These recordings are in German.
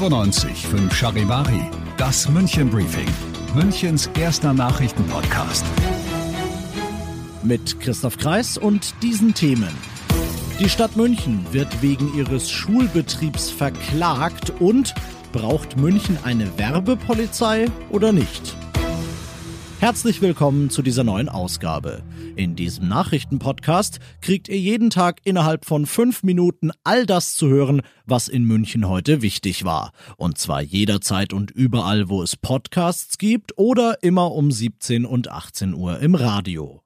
95 Charivari, das München Briefing, Münchens erster Nachrichtenpodcast. Mit Christoph Kreis und diesen Themen. Die Stadt München wird wegen ihres Schulbetriebs verklagt und braucht München eine Werbepolizei oder nicht? Herzlich willkommen zu dieser neuen Ausgabe. In diesem Nachrichtenpodcast kriegt ihr jeden Tag innerhalb von fünf Minuten all das zu hören, was in München heute wichtig war. Und zwar jederzeit und überall, wo es Podcasts gibt oder immer um 17 und 18 Uhr im Radio.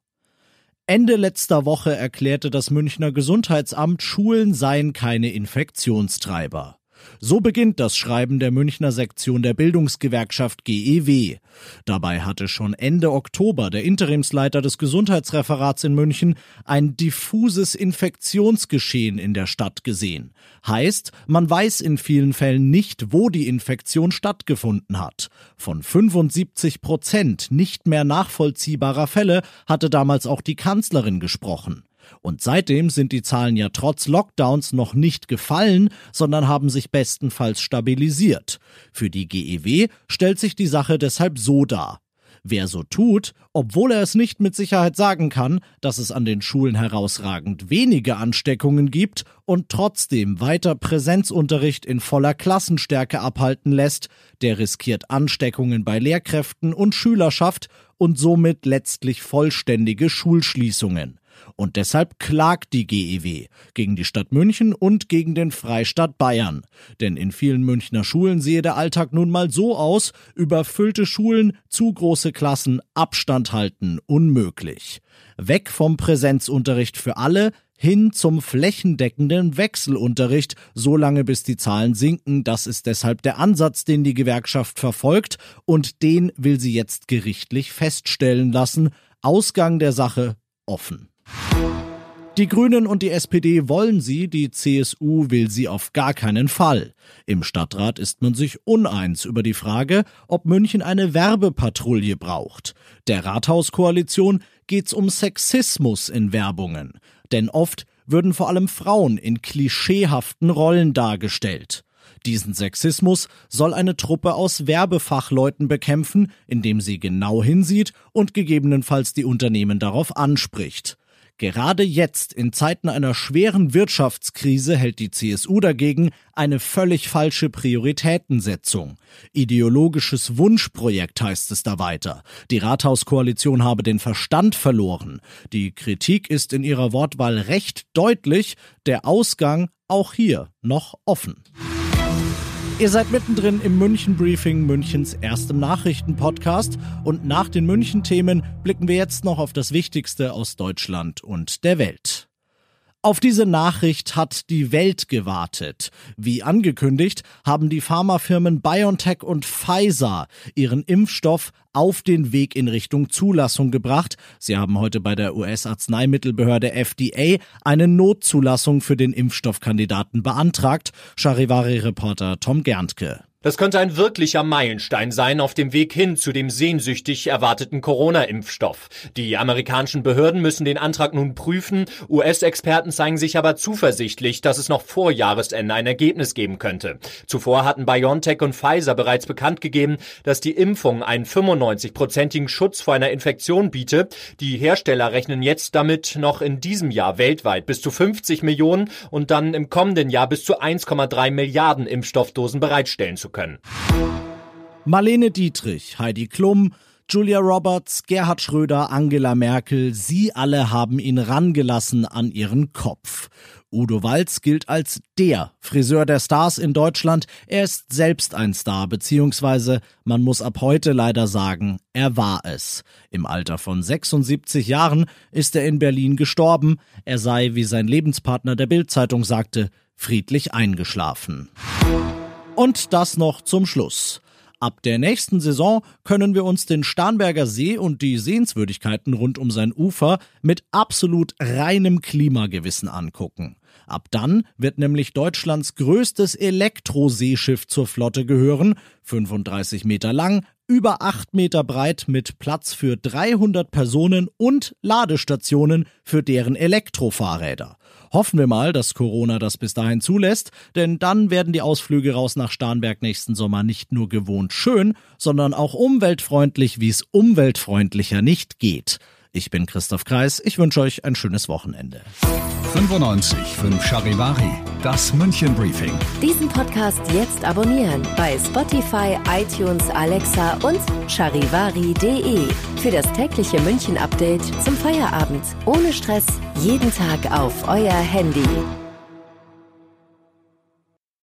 Ende letzter Woche erklärte das Münchner Gesundheitsamt, Schulen seien keine Infektionstreiber. So beginnt das Schreiben der Münchner Sektion der Bildungsgewerkschaft GEW. Dabei hatte schon Ende Oktober der Interimsleiter des Gesundheitsreferats in München ein diffuses Infektionsgeschehen in der Stadt gesehen. Heißt, man weiß in vielen Fällen nicht, wo die Infektion stattgefunden hat. Von 75 Prozent nicht mehr nachvollziehbarer Fälle hatte damals auch die Kanzlerin gesprochen. Und seitdem sind die Zahlen ja trotz Lockdowns noch nicht gefallen, sondern haben sich bestenfalls stabilisiert. Für die GEW stellt sich die Sache deshalb so dar. Wer so tut, obwohl er es nicht mit Sicherheit sagen kann, dass es an den Schulen herausragend wenige Ansteckungen gibt und trotzdem weiter Präsenzunterricht in voller Klassenstärke abhalten lässt, der riskiert Ansteckungen bei Lehrkräften und Schülerschaft und somit letztlich vollständige Schulschließungen. Und deshalb klagt die GEW gegen die Stadt München und gegen den Freistaat Bayern. Denn in vielen Münchner Schulen sehe der Alltag nun mal so aus, überfüllte Schulen, zu große Klassen, Abstand halten, unmöglich. Weg vom Präsenzunterricht für alle, hin zum flächendeckenden Wechselunterricht, solange bis die Zahlen sinken. Das ist deshalb der Ansatz, den die Gewerkschaft verfolgt und den will sie jetzt gerichtlich feststellen lassen. Ausgang der Sache offen. Die Grünen und die SPD wollen sie, die CSU will sie auf gar keinen Fall. Im Stadtrat ist man sich uneins über die Frage, ob München eine Werbepatrouille braucht. Der Rathauskoalition geht's um Sexismus in Werbungen. Denn oft würden vor allem Frauen in klischeehaften Rollen dargestellt. Diesen Sexismus soll eine Truppe aus Werbefachleuten bekämpfen, indem sie genau hinsieht und gegebenenfalls die Unternehmen darauf anspricht. Gerade jetzt, in Zeiten einer schweren Wirtschaftskrise, hält die CSU dagegen eine völlig falsche Prioritätensetzung. Ideologisches Wunschprojekt heißt es da weiter. Die Rathauskoalition habe den Verstand verloren. Die Kritik ist in ihrer Wortwahl recht deutlich, der Ausgang auch hier noch offen. Ihr seid mittendrin im München Briefing, Münchens erstem Nachrichtenpodcast. Und nach den München-Themen blicken wir jetzt noch auf das Wichtigste aus Deutschland und der Welt. Auf diese Nachricht hat die Welt gewartet. Wie angekündigt, haben die Pharmafirmen BioNTech und Pfizer ihren Impfstoff auf den Weg in Richtung Zulassung gebracht. Sie haben heute bei der US-Arzneimittelbehörde FDA eine Notzulassung für den Impfstoffkandidaten beantragt. Charivari-Reporter Tom Gerntke. Das könnte ein wirklicher Meilenstein sein auf dem Weg hin zu dem sehnsüchtig erwarteten Corona-Impfstoff. Die amerikanischen Behörden müssen den Antrag nun prüfen. US-Experten zeigen sich aber zuversichtlich, dass es noch vor Jahresende ein Ergebnis geben könnte. Zuvor hatten BioNTech und Pfizer bereits bekannt gegeben, dass die Impfung einen 95-prozentigen Schutz vor einer Infektion bietet. Die Hersteller rechnen jetzt damit, noch in diesem Jahr weltweit bis zu 50 Millionen und dann im kommenden Jahr bis zu 1,3 Milliarden Impfstoffdosen bereitstellen zu können. Marlene Dietrich, Heidi Klum, Julia Roberts, Gerhard Schröder, Angela Merkel, sie alle haben ihn rangelassen an ihren Kopf. Udo Walz gilt als der Friseur der Stars in Deutschland. Er ist selbst ein Star, beziehungsweise man muss ab heute leider sagen, er war es. Im Alter von 76 Jahren ist er in Berlin gestorben. Er sei, wie sein Lebenspartner der Bildzeitung sagte, friedlich eingeschlafen. Und das noch zum Schluss. Ab der nächsten Saison können wir uns den Starnberger See und die Sehenswürdigkeiten rund um sein Ufer mit absolut reinem Klimagewissen angucken. Ab dann wird nämlich Deutschlands größtes Elektroseeschiff zur Flotte gehören, 35 Meter lang, über 8 Meter breit mit Platz für 300 Personen und Ladestationen für deren Elektrofahrräder. Hoffen wir mal, dass Corona das bis dahin zulässt, denn dann werden die Ausflüge raus nach Starnberg nächsten Sommer nicht nur gewohnt schön, sondern auch umweltfreundlich, wie es umweltfreundlicher nicht geht. Ich bin Christoph Kreis, ich wünsche euch ein schönes Wochenende. 95 5 Charivari, das München Briefing. Diesen Podcast jetzt abonnieren bei Spotify, iTunes, Alexa und charivari.de. Für das tägliche München Update zum Feierabend. Ohne Stress, jeden Tag auf euer Handy.